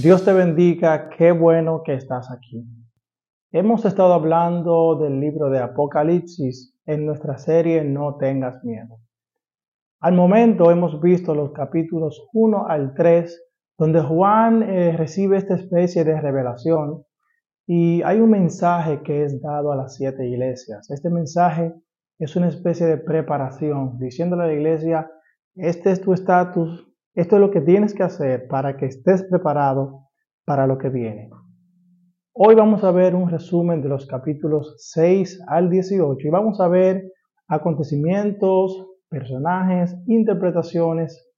Dios te bendiga, qué bueno que estás aquí. Hemos estado hablando del libro de Apocalipsis en nuestra serie No tengas miedo. Al momento hemos visto los capítulos 1 al 3, donde Juan eh, recibe esta especie de revelación y hay un mensaje que es dado a las siete iglesias. Este mensaje es una especie de preparación, diciéndole a la iglesia, este es tu estatus, esto es lo que tienes que hacer para que estés preparado para lo que viene. Hoy vamos a ver un resumen de los capítulos 6 al 18 y vamos a ver acontecimientos, personajes, interpretaciones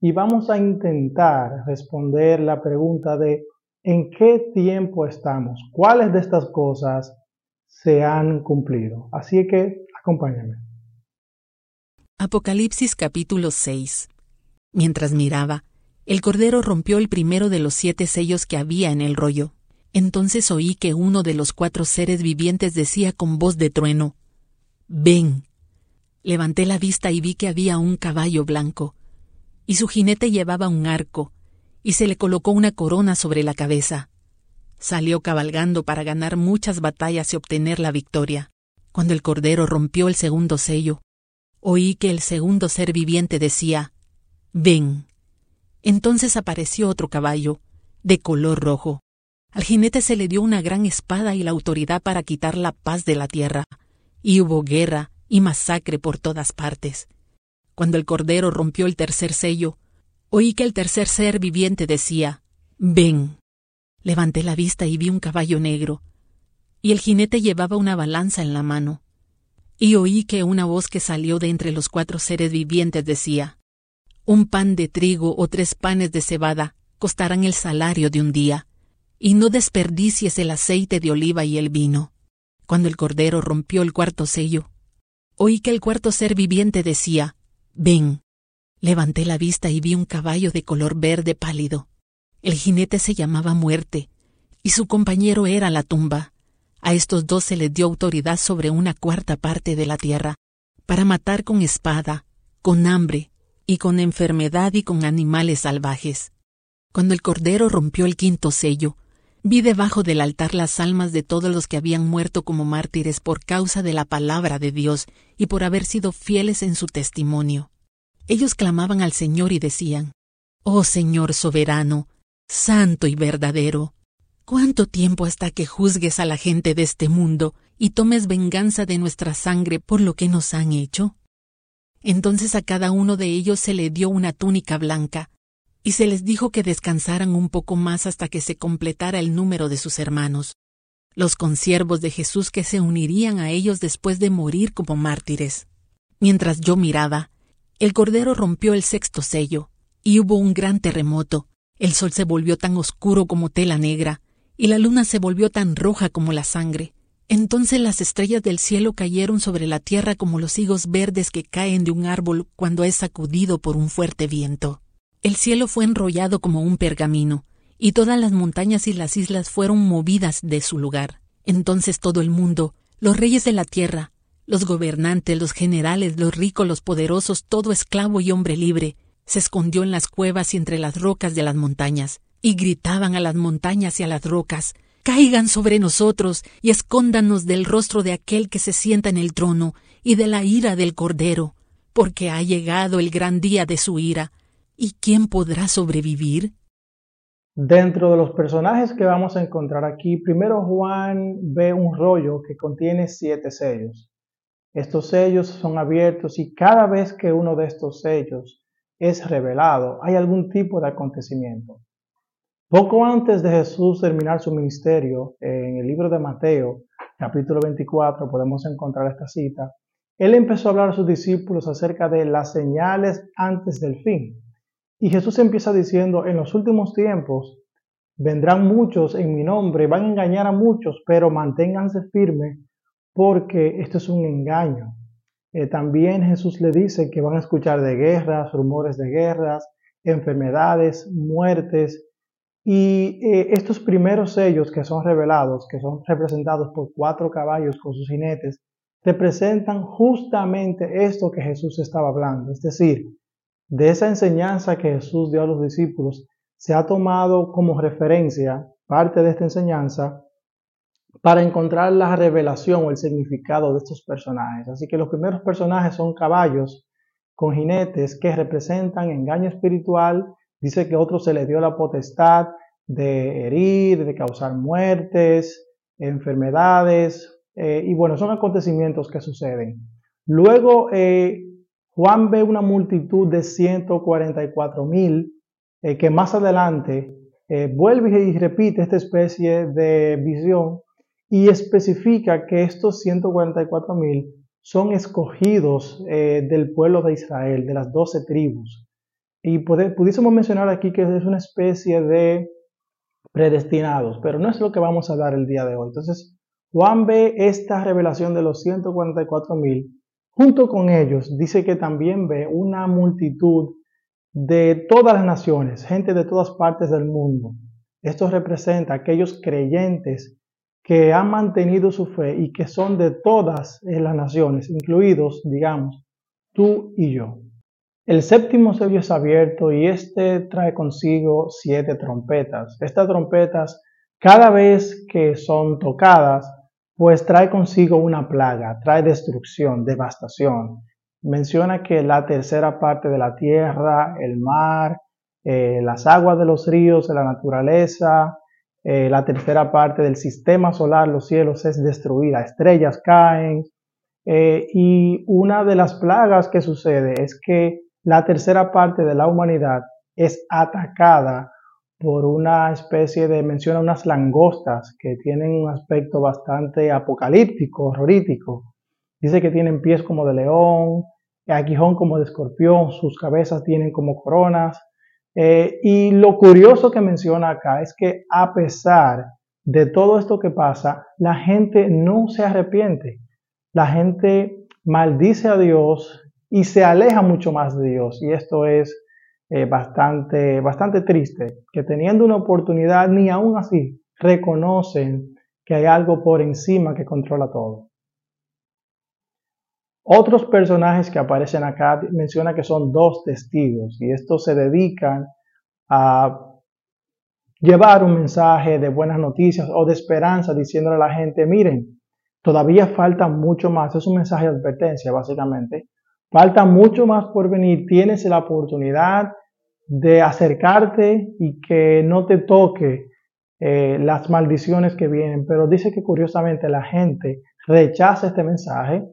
y vamos a intentar responder la pregunta de ¿en qué tiempo estamos? ¿Cuáles de estas cosas se han cumplido? Así que acompáñame. Apocalipsis capítulo 6 Mientras miraba, el Cordero rompió el primero de los siete sellos que había en el rollo. Entonces oí que uno de los cuatro seres vivientes decía con voz de trueno, Ven. Levanté la vista y vi que había un caballo blanco, y su jinete llevaba un arco, y se le colocó una corona sobre la cabeza. Salió cabalgando para ganar muchas batallas y obtener la victoria. Cuando el Cordero rompió el segundo sello, oí que el segundo ser viviente decía, Ven. Entonces apareció otro caballo, de color rojo. Al jinete se le dio una gran espada y la autoridad para quitar la paz de la tierra, y hubo guerra y masacre por todas partes. Cuando el Cordero rompió el tercer sello, oí que el tercer ser viviente decía, Ven. Levanté la vista y vi un caballo negro, y el jinete llevaba una balanza en la mano. Y oí que una voz que salió de entre los cuatro seres vivientes decía, un pan de trigo o tres panes de cebada costarán el salario de un día, y no desperdicies el aceite de oliva y el vino. Cuando el Cordero rompió el cuarto sello, oí que el cuarto ser viviente decía, Ven. Levanté la vista y vi un caballo de color verde pálido. El jinete se llamaba Muerte, y su compañero era la tumba. A estos dos se les dio autoridad sobre una cuarta parte de la tierra, para matar con espada, con hambre, y con enfermedad y con animales salvajes. Cuando el Cordero rompió el quinto sello, vi debajo del altar las almas de todos los que habían muerto como mártires por causa de la palabra de Dios y por haber sido fieles en su testimonio. Ellos clamaban al Señor y decían, Oh Señor soberano, santo y verdadero, ¿cuánto tiempo hasta que juzgues a la gente de este mundo y tomes venganza de nuestra sangre por lo que nos han hecho? Entonces a cada uno de ellos se le dio una túnica blanca, y se les dijo que descansaran un poco más hasta que se completara el número de sus hermanos, los consiervos de Jesús que se unirían a ellos después de morir como mártires. Mientras yo miraba, el Cordero rompió el sexto sello, y hubo un gran terremoto. El sol se volvió tan oscuro como tela negra, y la luna se volvió tan roja como la sangre. Entonces las estrellas del cielo cayeron sobre la tierra como los higos verdes que caen de un árbol cuando es sacudido por un fuerte viento. El cielo fue enrollado como un pergamino, y todas las montañas y las islas fueron movidas de su lugar. Entonces todo el mundo, los reyes de la tierra, los gobernantes, los generales, los ricos, los poderosos, todo esclavo y hombre libre, se escondió en las cuevas y entre las rocas de las montañas, y gritaban a las montañas y a las rocas, caigan sobre nosotros y escóndanos del rostro de aquel que se sienta en el trono y de la ira del Cordero, porque ha llegado el gran día de su ira. ¿Y quién podrá sobrevivir? Dentro de los personajes que vamos a encontrar aquí, primero Juan ve un rollo que contiene siete sellos. Estos sellos son abiertos y cada vez que uno de estos sellos es revelado, hay algún tipo de acontecimiento. Poco antes de Jesús terminar su ministerio, en el libro de Mateo, capítulo 24, podemos encontrar esta cita, él empezó a hablar a sus discípulos acerca de las señales antes del fin. Y Jesús empieza diciendo, en los últimos tiempos vendrán muchos en mi nombre, van a engañar a muchos, pero manténganse firmes porque esto es un engaño. Eh, también Jesús le dice que van a escuchar de guerras, rumores de guerras, enfermedades, muertes, y eh, estos primeros sellos que son revelados, que son representados por cuatro caballos con sus jinetes, representan justamente esto que Jesús estaba hablando, es decir, de esa enseñanza que Jesús dio a los discípulos se ha tomado como referencia parte de esta enseñanza para encontrar la revelación o el significado de estos personajes. Así que los primeros personajes son caballos con jinetes que representan engaño espiritual. Dice que a otro se le dio la potestad de herir, de causar muertes, enfermedades, eh, y bueno, son acontecimientos que suceden. Luego, eh, Juan ve una multitud de 144 mil eh, que más adelante vuelve y repite esta especie de visión y especifica que estos 144 mil son escogidos del pueblo de Israel, de las doce tribus. Y pudiésemos mencionar aquí que es una especie de predestinados, pero no es lo que vamos a dar el día de hoy. Entonces, Juan ve esta revelación de los 144 mil. Junto con ellos, dice que también ve una multitud de todas las naciones, gente de todas partes del mundo. Esto representa a aquellos creyentes que han mantenido su fe y que son de todas las naciones, incluidos, digamos, tú y yo. El séptimo sello es abierto y este trae consigo siete trompetas. Estas trompetas, cada vez que son tocadas, pues trae consigo una plaga, trae destrucción, devastación. Menciona que la tercera parte de la tierra, el mar, eh, las aguas de los ríos, la naturaleza, eh, la tercera parte del sistema solar, los cielos, es destruida, estrellas caen. Eh, y una de las plagas que sucede es que la tercera parte de la humanidad es atacada por una especie de, menciona unas langostas que tienen un aspecto bastante apocalíptico, horrorítico. Dice que tienen pies como de león, aguijón como de escorpión, sus cabezas tienen como coronas. Eh, y lo curioso que menciona acá es que a pesar de todo esto que pasa, la gente no se arrepiente. La gente maldice a Dios y se aleja mucho más de Dios. Y esto es eh, bastante, bastante triste, que teniendo una oportunidad, ni aún así reconocen que hay algo por encima que controla todo. Otros personajes que aparecen acá menciona que son dos testigos y estos se dedican a llevar un mensaje de buenas noticias o de esperanza diciéndole a la gente, miren, todavía falta mucho más, es un mensaje de advertencia básicamente, Falta mucho más por venir. Tienes la oportunidad de acercarte y que no te toque eh, las maldiciones que vienen. Pero dice que curiosamente la gente rechaza este mensaje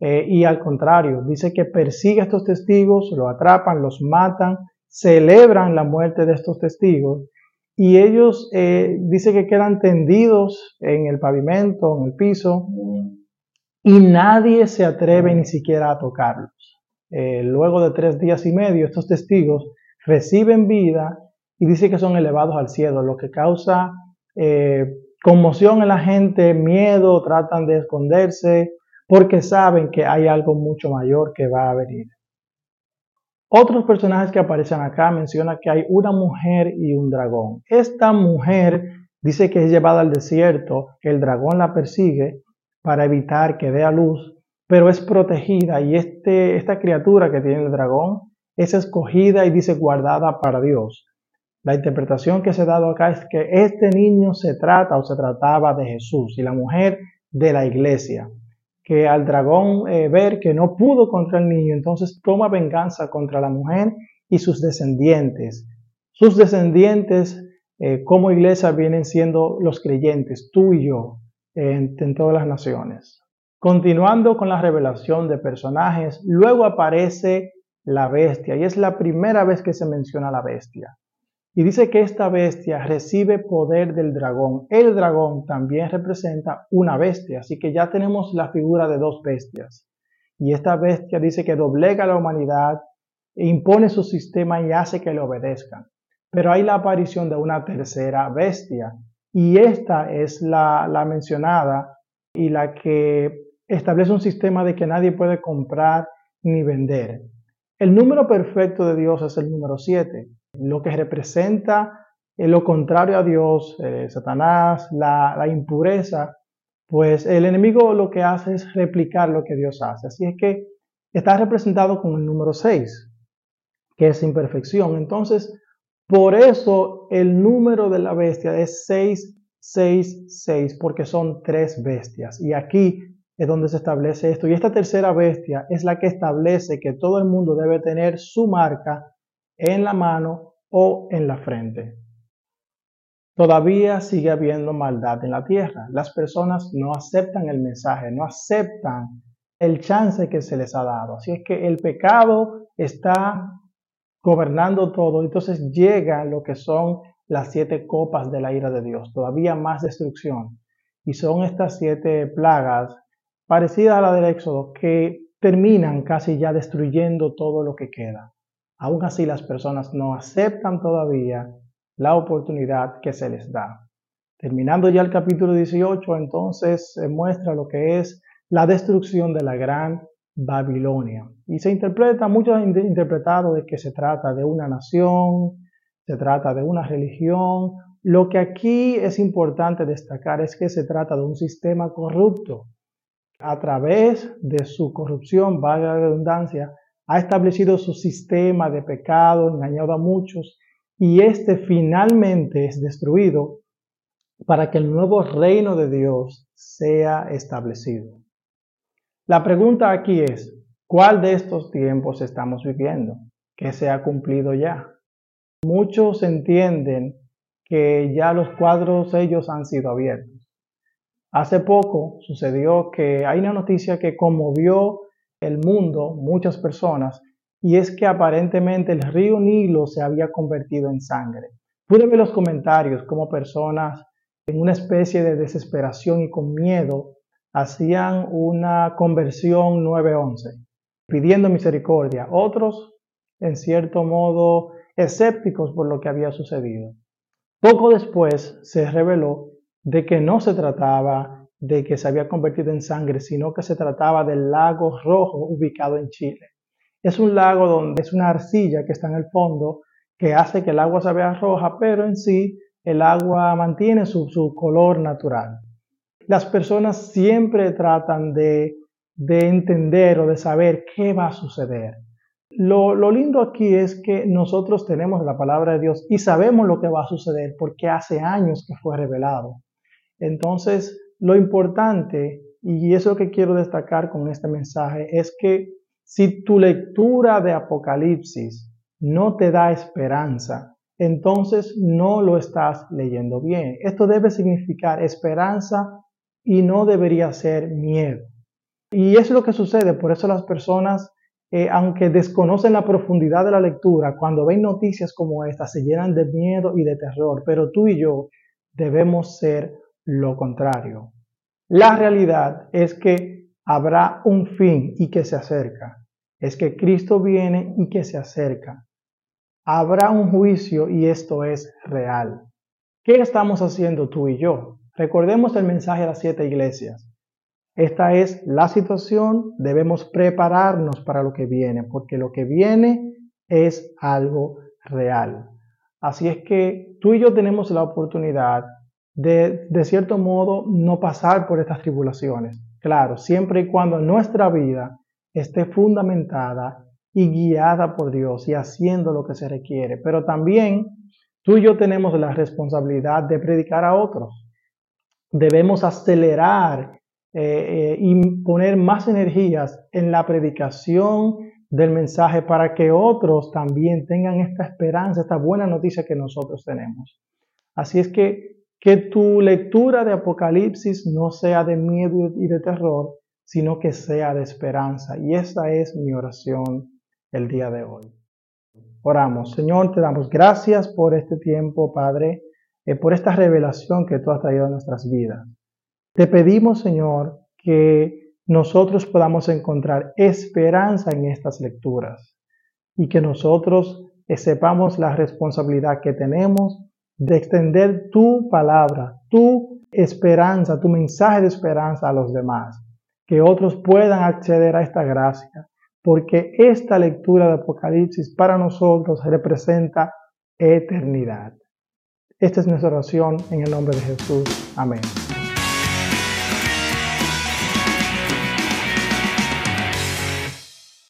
eh, y al contrario, dice que persigue a estos testigos, lo atrapan, los matan, celebran la muerte de estos testigos y ellos eh, dice que quedan tendidos en el pavimento, en el piso, y nadie se atreve ni siquiera a tocarlos. Eh, luego de tres días y medio, estos testigos reciben vida y dice que son elevados al cielo, lo que causa eh, conmoción en la gente, miedo, tratan de esconderse, porque saben que hay algo mucho mayor que va a venir. Otros personajes que aparecen acá mencionan que hay una mujer y un dragón. Esta mujer dice que es llevada al desierto, que el dragón la persigue para evitar que dé a luz, pero es protegida y este, esta criatura que tiene el dragón es escogida y dice guardada para Dios. La interpretación que se ha dado acá es que este niño se trata o se trataba de Jesús y la mujer de la iglesia, que al dragón eh, ver que no pudo contra el niño, entonces toma venganza contra la mujer y sus descendientes. Sus descendientes eh, como iglesia vienen siendo los creyentes, tú y yo, en, todas las naciones. Continuando con la revelación de personajes, luego aparece la bestia y es la primera vez que se menciona la bestia. Y dice que esta bestia recibe poder del dragón. El dragón también representa una bestia, así que ya tenemos la figura de dos bestias. Y esta bestia dice que doblega a la humanidad, impone su sistema y hace que le obedezcan. Pero hay la aparición de una tercera bestia, y esta es la, mencionada y la que establece un sistema de que nadie puede comprar ni vender. El número perfecto de Dios es el número 7, lo que representa lo contrario a Dios, eh, Satanás, la, la, impureza, pues el enemigo lo que hace es replicar lo que Dios hace. Así es que está representado con el número 6, que es imperfección. Entonces, Por eso el número de la bestia es 666, porque son tres bestias. Y aquí es donde se establece esto. Y esta tercera bestia es la que establece que todo el mundo debe tener su marca en la mano o en la frente. Todavía sigue habiendo maldad en la tierra. Las personas no aceptan el mensaje, no aceptan el chance que se les ha dado. Así es que el pecado está gobernando todo. Entonces llega lo que son las siete copas de la ira de Dios, todavía más destrucción. Y son estas siete plagas parecidas a la del Éxodo que terminan casi ya destruyendo todo lo que queda. Aún así las personas no aceptan todavía la oportunidad que se les da. Terminando ya el capítulo 18, entonces se muestra lo que es la destrucción de la gran Babilonia. Y se interpreta, muchos han interpretado de que se trata de una nación, se trata de una religión. Lo que aquí es importante destacar es que se trata de un sistema corrupto. A través de su corrupción, valga la redundancia, ha establecido su sistema de pecado, engañado a muchos y este finalmente es destruido para que el nuevo reino de Dios sea establecido. La pregunta aquí es, ¿cuál de estos tiempos estamos viviendo? ¿Qué se ha cumplido ya? Muchos entienden que ya los cuadros sellos han sido abiertos. Hace poco sucedió que hay una noticia que conmovió el mundo, muchas personas, y es que aparentemente el río Nilo se había convertido en sangre. Pude ver los comentarios como personas en una especie de desesperación y con miedo hacían una conversión 911, pidiendo misericordia. Otros, en cierto modo, escépticos por lo que había sucedido. Poco después se reveló de que no se trataba de que se había convertido en sangre, sino que se trataba del lago rojo ubicado en Chile. Es un lago donde es una arcilla que está en el fondo que hace que el agua se vea roja, pero en sí el agua mantiene su, color natural. Las personas siempre tratan de, entender o de saber qué va a suceder. Lo, lo, lindo aquí es que nosotros tenemos la palabra de Dios y sabemos lo que va a suceder porque hace años que fue revelado. Entonces, lo importante, y eso que quiero destacar con este mensaje, es que si tu lectura de Apocalipsis no te da esperanza, entonces no lo estás leyendo bien. Esto debe significar esperanza y no debería ser miedo. Y es lo que sucede, por eso las personas, eh, aunque desconocen la profundidad de la lectura, cuando ven noticias como esta, se llenan de miedo y de terror, pero tú y yo debemos ser lo contrario. La realidad es que habrá un fin y que se acerca es que Cristo viene y que se acerca. Habrá un juicio y esto es real. ¿Qué estamos haciendo tú y yo? Recordemos el mensaje a las siete iglesias. Esta es la situación, debemos prepararnos para lo que viene, porque lo que viene es algo real. Así es que tú y yo tenemos la oportunidad de, de cierto modo, no pasar por estas tribulaciones. Claro, siempre y cuando nuestra vida esté fundamentada y guiada por Dios y haciendo lo que se requiere. Pero también tú y yo tenemos la responsabilidad de predicar a otros. Debemos acelerar eh, eh, y poner más energías en la predicación del mensaje para que otros también tengan esta esperanza, esta buena noticia que nosotros tenemos. Así es que que tu lectura de Apocalipsis no sea de miedo y de terror, sino que sea de esperanza. Y esa es mi oración el día de hoy. Oramos, Señor, te damos gracias por este tiempo, Padre, eh, por esta revelación que tú has traído a nuestras vidas. Te pedimos, Señor, que nosotros podamos encontrar esperanza en estas lecturas y que nosotros eh, sepamos la responsabilidad que tenemos de extender tu palabra, tu esperanza, tu mensaje de esperanza a los demás que otros puedan acceder a esta gracia, porque esta lectura de Apocalipsis para nosotros representa eternidad. Esta es nuestra oración en el nombre de Jesús. Amén.